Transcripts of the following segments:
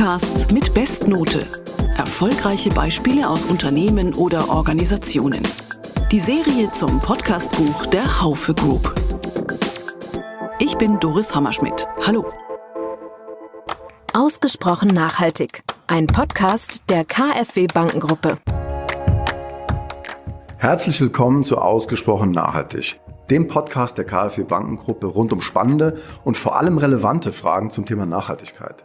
Podcasts mit Bestnote. Erfolgreiche Beispiele aus Unternehmen oder Organisationen. Die Serie zum Podcastbuch der Haufe Group. Ich bin Doris Hammerschmidt. Hallo. Ausgesprochen nachhaltig. Ein Podcast der KfW Bankengruppe. Herzlich willkommen zu Ausgesprochen nachhaltig, dem Podcast der KfW Bankengruppe rund um spannende und vor allem relevante Fragen zum Thema Nachhaltigkeit.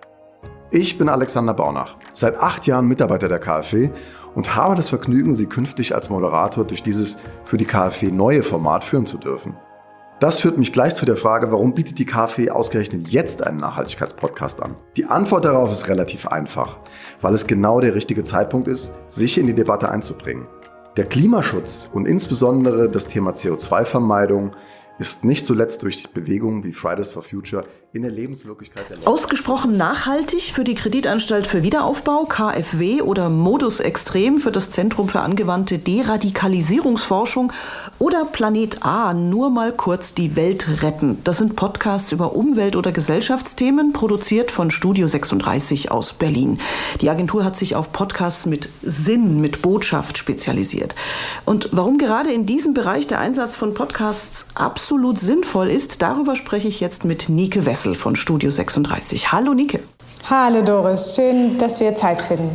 Ich bin Alexander Baunach, seit acht Jahren Mitarbeiter der KfW und habe das Vergnügen, Sie künftig als Moderator durch dieses für die KfW neue Format führen zu dürfen. Das führt mich gleich zu der Frage, warum bietet die KfW ausgerechnet jetzt einen Nachhaltigkeitspodcast an? Die Antwort darauf ist relativ einfach, weil es genau der richtige Zeitpunkt ist, sich in die Debatte einzubringen. Der Klimaschutz und insbesondere das Thema CO2-Vermeidung ist nicht zuletzt durch Bewegungen wie Fridays for Future in der Lebenswirklichkeit der Leute. Ausgesprochen nachhaltig für die Kreditanstalt für Wiederaufbau, KfW oder Modus Extrem für das Zentrum für angewandte Deradikalisierungsforschung oder Planet A, nur mal kurz die Welt retten. Das sind Podcasts über Umwelt- oder Gesellschaftsthemen, produziert von Studio 36 aus Berlin. Die Agentur hat sich auf Podcasts mit Sinn, mit Botschaft spezialisiert. Und warum gerade in diesem Bereich der Einsatz von Podcasts absolut sinnvoll ist, darüber spreche ich jetzt mit Nike Wessel. Wechsel von Studio 36. Hallo Nike. Hallo Doris, schön, dass wir Zeit finden.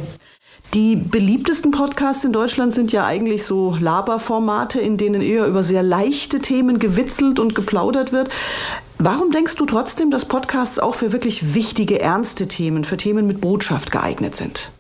Die beliebtesten Podcasts in Deutschland sind ja eigentlich so Laberformate, in denen eher über sehr leichte Themen gewitzelt und geplaudert wird. Warum denkst du trotzdem, dass Podcasts auch für wirklich wichtige, ernste Themen, für Themen mit Botschaft geeignet sind?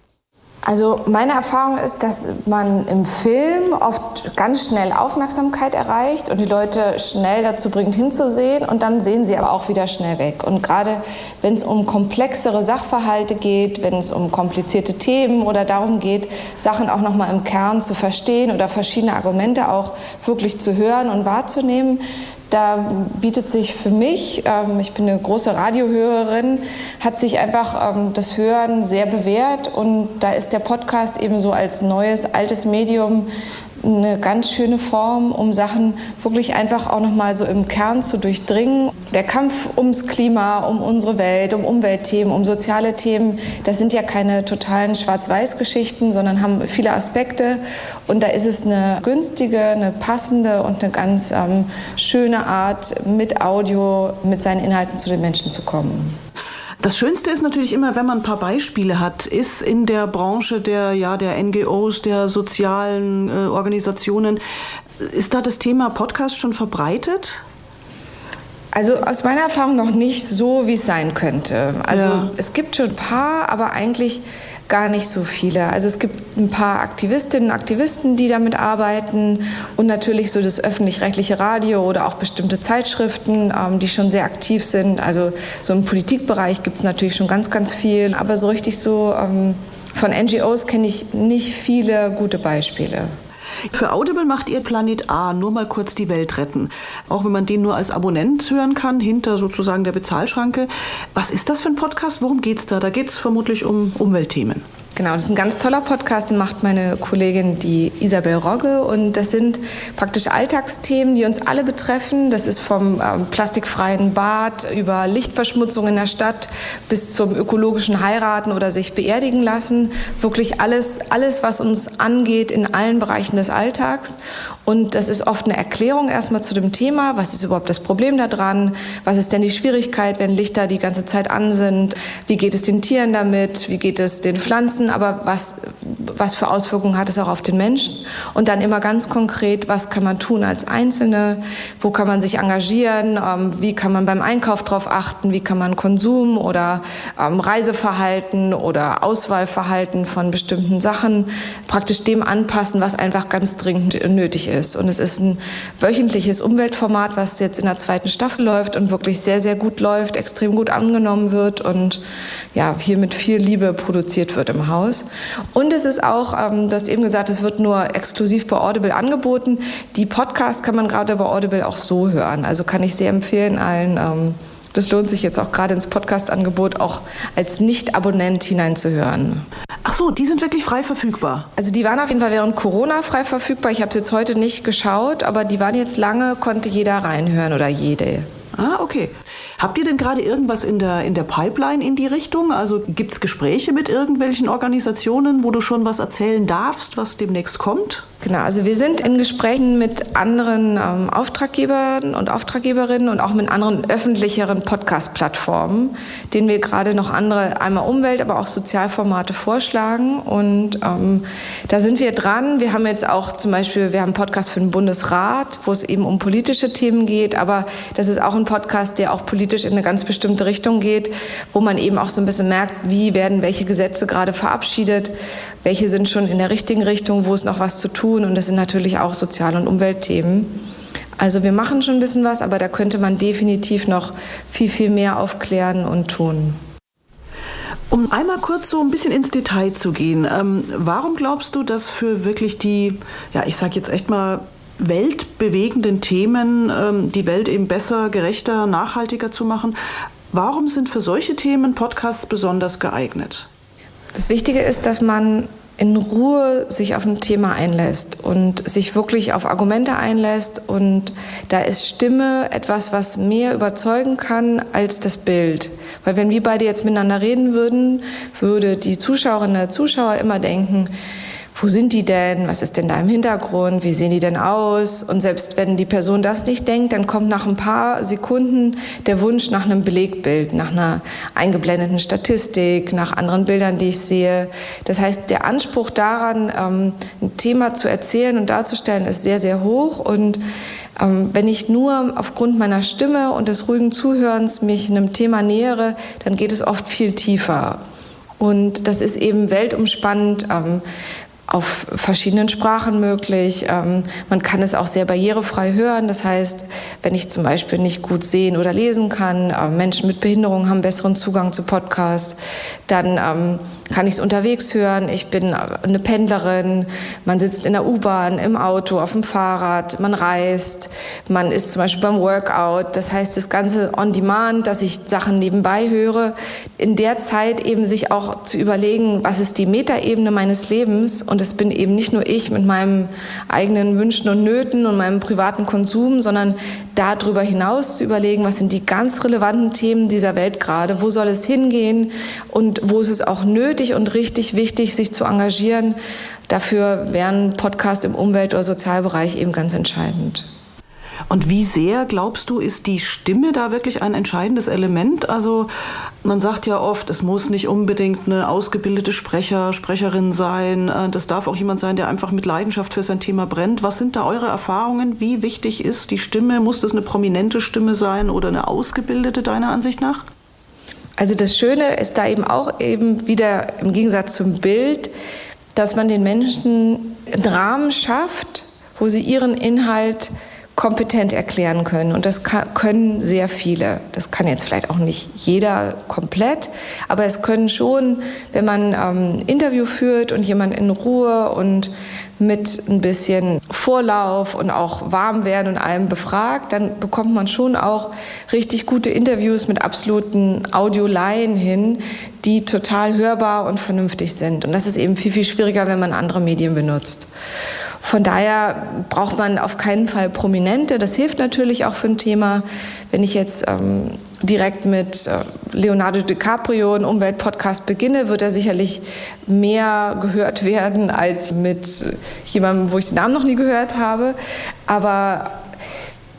Also meine Erfahrung ist, dass man im Film oft ganz schnell Aufmerksamkeit erreicht und die Leute schnell dazu bringt hinzusehen und dann sehen sie aber auch wieder schnell weg. Und gerade wenn es um komplexere Sachverhalte geht, wenn es um komplizierte Themen oder darum geht, Sachen auch noch mal im Kern zu verstehen oder verschiedene Argumente auch wirklich zu hören und wahrzunehmen, da bietet sich für mich, ähm, ich bin eine große Radiohörerin, hat sich einfach ähm, das Hören sehr bewährt und da ist der Podcast eben so als neues, altes Medium eine ganz schöne Form, um Sachen wirklich einfach auch noch mal so im Kern zu durchdringen. Der Kampf ums Klima, um unsere Welt, um Umweltthemen, um soziale Themen, das sind ja keine totalen Schwarz-Weiß-Geschichten, sondern haben viele Aspekte. Und da ist es eine günstige, eine passende und eine ganz ähm, schöne Art, mit Audio, mit seinen Inhalten zu den Menschen zu kommen. Das Schönste ist natürlich immer, wenn man ein paar Beispiele hat, ist in der Branche der, ja, der NGOs, der sozialen äh, Organisationen, ist da das Thema Podcast schon verbreitet? Also aus meiner Erfahrung noch nicht so, wie es sein könnte. Also ja. es gibt schon ein paar, aber eigentlich gar nicht so viele. Also es gibt ein paar Aktivistinnen und Aktivisten, die damit arbeiten und natürlich so das öffentlich-rechtliche Radio oder auch bestimmte Zeitschriften, ähm, die schon sehr aktiv sind. Also so im Politikbereich gibt es natürlich schon ganz, ganz viel, aber so richtig so ähm, von NGOs kenne ich nicht viele gute Beispiele. Für Audible macht ihr Planet A nur mal kurz die Welt retten. Auch wenn man den nur als Abonnent hören kann, hinter sozusagen der Bezahlschranke. Was ist das für ein Podcast? Worum geht es da? Da geht es vermutlich um Umweltthemen. Genau, das ist ein ganz toller Podcast, den macht meine Kollegin, die Isabel Rogge. Und das sind praktisch Alltagsthemen, die uns alle betreffen. Das ist vom ähm, plastikfreien Bad über Lichtverschmutzung in der Stadt bis zum ökologischen Heiraten oder sich beerdigen lassen. Wirklich alles, alles, was uns angeht in allen Bereichen des Alltags. Und das ist oft eine Erklärung erstmal zu dem Thema. Was ist überhaupt das Problem daran? Was ist denn die Schwierigkeit, wenn Lichter die ganze Zeit an sind? Wie geht es den Tieren damit? Wie geht es den Pflanzen? Aber was, was für Auswirkungen hat es auch auf den Menschen? Und dann immer ganz konkret, was kann man tun als Einzelne? Wo kann man sich engagieren? Ähm, wie kann man beim Einkauf darauf achten? Wie kann man Konsum oder ähm, Reiseverhalten oder Auswahlverhalten von bestimmten Sachen praktisch dem anpassen, was einfach ganz dringend nötig ist? Und es ist ein wöchentliches Umweltformat, was jetzt in der zweiten Staffel läuft und wirklich sehr, sehr gut läuft, extrem gut angenommen wird und ja, hier mit viel Liebe produziert wird im Haus. Und es ist auch, ähm, du hast eben gesagt, es wird nur exklusiv bei Audible angeboten. Die Podcast kann man gerade bei Audible auch so hören. Also kann ich sehr empfehlen allen. Ähm, das lohnt sich jetzt auch gerade ins Podcast-Angebot auch als Nicht-Abonnent hineinzuhören. Ach so, die sind wirklich frei verfügbar. Also die waren auf jeden Fall während Corona frei verfügbar. Ich habe es jetzt heute nicht geschaut, aber die waren jetzt lange, konnte jeder reinhören oder jede. Ah, okay. Habt ihr denn gerade irgendwas in der, in der Pipeline in die Richtung? Also gibt es Gespräche mit irgendwelchen Organisationen, wo du schon was erzählen darfst, was demnächst kommt? Genau, also wir sind in Gesprächen mit anderen ähm, Auftraggebern und Auftraggeberinnen und auch mit anderen öffentlicheren Podcast-Plattformen, denen wir gerade noch andere, einmal Umwelt, aber auch Sozialformate vorschlagen. Und ähm, da sind wir dran. Wir haben jetzt auch zum Beispiel, wir haben einen Podcast für den Bundesrat, wo es eben um politische Themen geht, aber das ist auch ein Podcast, der auch politisch in eine ganz bestimmte Richtung geht, wo man eben auch so ein bisschen merkt, wie werden welche Gesetze gerade verabschiedet, welche sind schon in der richtigen Richtung, wo es noch was zu tun und das sind natürlich auch Sozial- und Umweltthemen. Also wir machen schon ein bisschen was, aber da könnte man definitiv noch viel, viel mehr aufklären und tun. Um einmal kurz so ein bisschen ins Detail zu gehen, ähm, warum glaubst du, dass für wirklich die, ja, ich sage jetzt echt mal, weltbewegenden Themen, ähm, die Welt eben besser, gerechter, nachhaltiger zu machen, warum sind für solche Themen Podcasts besonders geeignet? Das Wichtige ist, dass man in Ruhe sich auf ein Thema einlässt und sich wirklich auf Argumente einlässt. Und da ist Stimme etwas, was mehr überzeugen kann als das Bild. Weil wenn wir beide jetzt miteinander reden würden, würde die Zuschauerin der Zuschauer immer denken, wo sind die denn? Was ist denn da im Hintergrund? Wie sehen die denn aus? Und selbst wenn die Person das nicht denkt, dann kommt nach ein paar Sekunden der Wunsch nach einem Belegbild, nach einer eingeblendeten Statistik, nach anderen Bildern, die ich sehe. Das heißt, der Anspruch daran, ähm, ein Thema zu erzählen und darzustellen, ist sehr, sehr hoch. Und ähm, wenn ich nur aufgrund meiner Stimme und des ruhigen Zuhörens mich einem Thema nähere, dann geht es oft viel tiefer. Und das ist eben weltumspannend. Auf verschiedenen Sprachen möglich. Ähm, man kann es auch sehr barrierefrei hören. Das heißt, wenn ich zum Beispiel nicht gut sehen oder lesen kann, äh, Menschen mit Behinderung haben besseren Zugang zu Podcasts, dann ähm, kann ich es unterwegs hören. Ich bin eine Pendlerin, man sitzt in der U-Bahn, im Auto, auf dem Fahrrad, man reist, man ist zum Beispiel beim Workout. Das heißt, das Ganze on demand, dass ich Sachen nebenbei höre, in der Zeit eben sich auch zu überlegen, was ist die Metaebene meines Lebens und es bin eben nicht nur ich mit meinem eigenen Wünschen und Nöten und meinem privaten Konsum, sondern darüber hinaus zu überlegen, was sind die ganz relevanten Themen dieser Welt gerade, wo soll es hingehen und wo ist es auch nötig und richtig wichtig, sich zu engagieren. Dafür wären Podcasts im Umwelt- oder Sozialbereich eben ganz entscheidend. Und wie sehr, glaubst du, ist die Stimme da wirklich ein entscheidendes Element? Also man sagt ja oft, es muss nicht unbedingt eine ausgebildete Sprecher, Sprecherin sein. Äh, das darf auch jemand sein, der einfach mit Leidenschaft für sein Thema brennt. Was sind da eure Erfahrungen? Wie wichtig ist die Stimme? Muss das eine prominente Stimme sein oder eine ausgebildete deiner Ansicht nach? Also das Schöne ist da eben auch eben wieder im Gegensatz zum Bild, dass man den Menschen einen Rahmen schafft, wo sie ihren Inhalt kompetent erklären können. Und das kann, können sehr viele. Das kann jetzt vielleicht auch nicht jeder komplett, aber es können schon, wenn man ähm, Interview führt und jemand in Ruhe und mit ein bisschen Vorlauf und auch warm werden und allem befragt, dann bekommt man schon auch richtig gute Interviews mit absoluten Audioleien hin, die total hörbar und vernünftig sind. Und das ist eben viel, viel schwieriger, wenn man andere Medien benutzt. Von daher braucht man auf keinen Fall Prominente. Das hilft natürlich auch für ein Thema. Wenn ich jetzt ähm, direkt mit äh, Leonardo DiCaprio einen Umweltpodcast beginne, wird er sicherlich mehr gehört werden als mit jemandem, wo ich den Namen noch nie gehört habe. Aber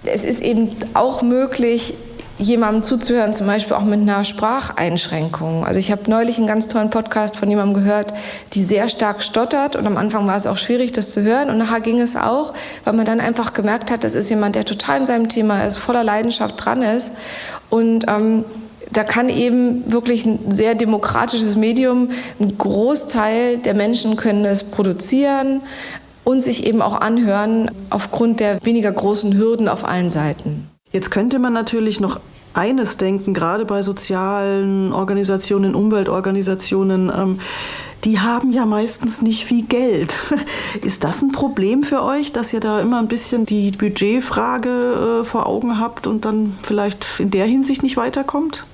es ist eben auch möglich, jemandem zuzuhören, zum Beispiel auch mit einer Spracheinschränkung. Also ich habe neulich einen ganz tollen Podcast von jemandem gehört, die sehr stark stottert und am Anfang war es auch schwierig, das zu hören und nachher ging es auch, weil man dann einfach gemerkt hat, das ist jemand, der total in seinem Thema ist, voller Leidenschaft dran ist und ähm, da kann eben wirklich ein sehr demokratisches Medium, ein Großteil der Menschen können es produzieren und sich eben auch anhören aufgrund der weniger großen Hürden auf allen Seiten. Jetzt könnte man natürlich noch eines denken, gerade bei sozialen Organisationen, Umweltorganisationen, ähm, die haben ja meistens nicht viel Geld. Ist das ein Problem für euch, dass ihr da immer ein bisschen die Budgetfrage äh, vor Augen habt und dann vielleicht in der Hinsicht nicht weiterkommt?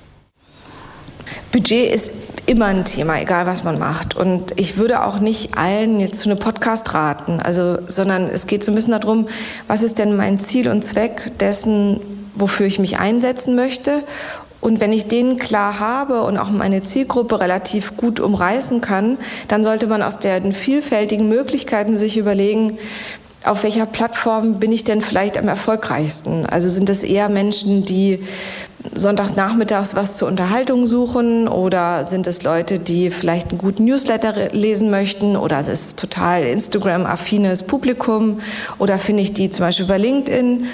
Budget ist immer ein Thema, egal was man macht. Und ich würde auch nicht allen jetzt zu einem Podcast raten, also, sondern es geht so ein bisschen darum, was ist denn mein Ziel und Zweck dessen, wofür ich mich einsetzen möchte. Und wenn ich den klar habe und auch meine Zielgruppe relativ gut umreißen kann, dann sollte man aus den vielfältigen Möglichkeiten sich überlegen, auf welcher Plattform bin ich denn vielleicht am erfolgreichsten? Also sind es eher Menschen, die sonntags nachmittags was zur Unterhaltung suchen oder sind es Leute, die vielleicht einen guten Newsletter lesen möchten oder es ist total Instagram-affines Publikum oder finde ich die zum Beispiel bei LinkedIn?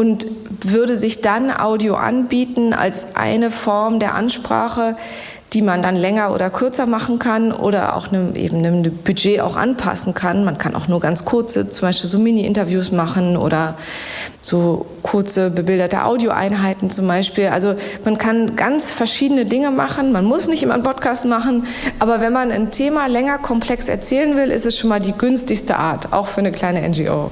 und würde sich dann Audio anbieten als eine Form der Ansprache, die man dann länger oder kürzer machen kann oder auch einem, eben einem Budget auch anpassen kann. Man kann auch nur ganz kurze, zum Beispiel so Mini-Interviews machen oder so kurze bebilderte Audioeinheiten zum Beispiel. Also man kann ganz verschiedene Dinge machen. Man muss nicht immer einen Podcast machen, aber wenn man ein Thema länger komplex erzählen will, ist es schon mal die günstigste Art, auch für eine kleine NGO.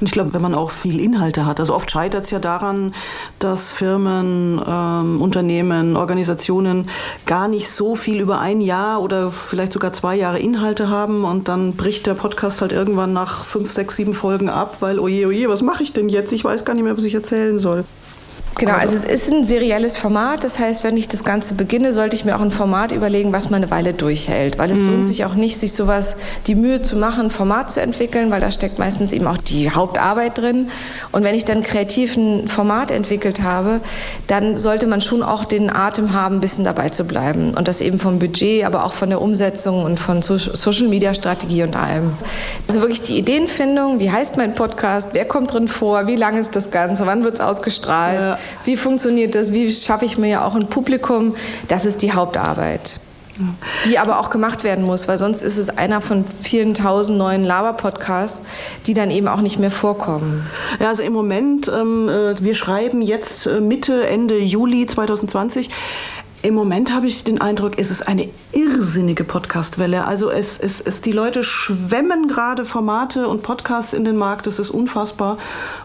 Und ich glaube, wenn man auch viel Inhalte hat, also oft scheitert es ja daran, dass Firmen, ähm, Unternehmen, Organisationen gar nicht so viel über ein Jahr oder vielleicht sogar zwei Jahre Inhalte haben und dann bricht der Podcast halt irgendwann nach fünf, sechs, sieben Folgen ab, weil oje, oje, was mache ich denn jetzt? Ich weiß gar nicht mehr, was ich erzählen soll. Genau, also es ist ein serielles Format. Das heißt, wenn ich das Ganze beginne, sollte ich mir auch ein Format überlegen, was man eine Weile durchhält. Weil es mhm. lohnt sich auch nicht, sich sowas, die Mühe zu machen, ein Format zu entwickeln, weil da steckt meistens eben auch die Hauptarbeit drin. Und wenn ich dann kreativ ein Format entwickelt habe, dann sollte man schon auch den Atem haben, ein bisschen dabei zu bleiben. Und das eben vom Budget, aber auch von der Umsetzung und von Social Media Strategie und allem. Also wirklich die Ideenfindung, wie heißt mein Podcast, wer kommt drin vor, wie lang ist das Ganze, wann wird es ausgestrahlt. Ja. Wie funktioniert das? Wie schaffe ich mir ja auch ein Publikum? Das ist die Hauptarbeit. Die aber auch gemacht werden muss, weil sonst ist es einer von vielen tausend neuen Laber-Podcasts, die dann eben auch nicht mehr vorkommen. Ja, also im Moment, ähm, äh, wir schreiben jetzt äh, Mitte, Ende Juli 2020. Im Moment habe ich den Eindruck, es ist eine irrsinnige Podcastwelle. Also es, es, es, die Leute schwemmen gerade Formate und Podcasts in den Markt. Das ist unfassbar.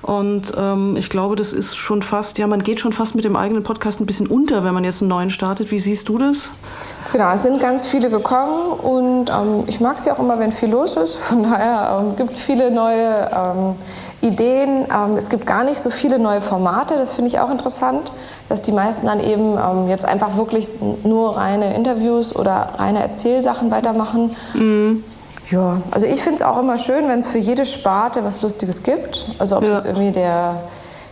Und ähm, ich glaube, das ist schon fast, ja, man geht schon fast mit dem eigenen Podcast ein bisschen unter, wenn man jetzt einen neuen startet. Wie siehst du das? Genau, es sind ganz viele gekommen und ähm, ich mag es ja auch immer, wenn viel los ist. Von daher ähm, gibt viele neue ähm, Ideen. Ähm, es gibt gar nicht so viele neue Formate, das finde ich auch interessant, dass die meisten dann eben ähm, jetzt einfach wirklich nur reine Interviews oder reine Erzählsachen weitermachen. Mhm. Ja, also ich finde es auch immer schön, wenn es für jede Sparte was Lustiges gibt. Also ob es ja. jetzt irgendwie der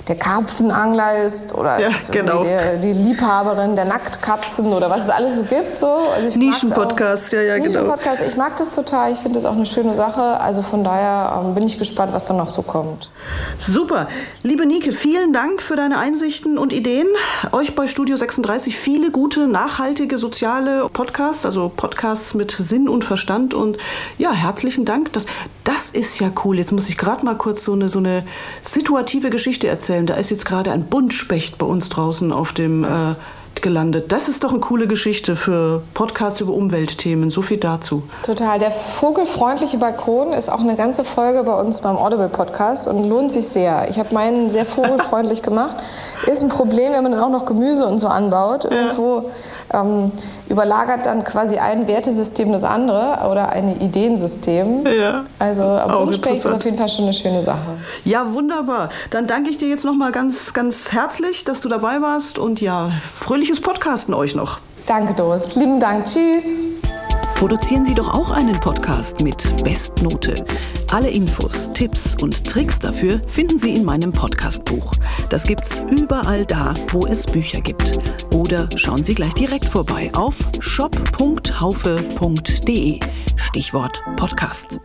der Karpfenangler ist oder ja, genau. der, die Liebhaberin der Nacktkatzen oder was es alles so gibt. So. Also Nischenpodcast, ja, ja, genau. Nischenpodcast, ich mag das total, ich finde das auch eine schöne Sache. Also von daher ähm, bin ich gespannt, was da noch so kommt. Super. Liebe Nike, vielen Dank für deine Einsichten und Ideen. Euch bei Studio 36 viele gute, nachhaltige, soziale Podcasts, also Podcasts mit Sinn und Verstand. Und ja, herzlichen Dank. Das, das ist ja cool. Jetzt muss ich gerade mal kurz so eine, so eine situative Geschichte erzählen erzählen. Da ist jetzt gerade ein Buntspecht bei uns draußen auf dem äh, gelandet. Das ist doch eine coole Geschichte für Podcasts über Umweltthemen. So viel dazu. Total. Der vogelfreundliche Balkon ist auch eine ganze Folge bei uns beim Audible Podcast und lohnt sich sehr. Ich habe meinen sehr vogelfreundlich gemacht. Ist ein Problem, wenn man dann auch noch Gemüse und so anbaut. Ja. Ähm, überlagert dann quasi ein Wertesystem das andere oder ein Ideensystem. Ja. Also Buntspecht ist auf jeden Fall schon eine schöne Sache. Ja, wunderbar. Dann danke ich dir jetzt nochmal ganz, ganz herzlich, dass du dabei warst und ja, fröhliches Podcasten euch noch. Danke, Doris. Lieben Dank. Tschüss. Produzieren Sie doch auch einen Podcast mit Bestnote. Alle Infos, Tipps und Tricks dafür finden Sie in meinem Podcastbuch. Das gibt's überall da, wo es Bücher gibt. Oder schauen Sie gleich direkt vorbei auf shop.haufe.de. Stichwort Podcast.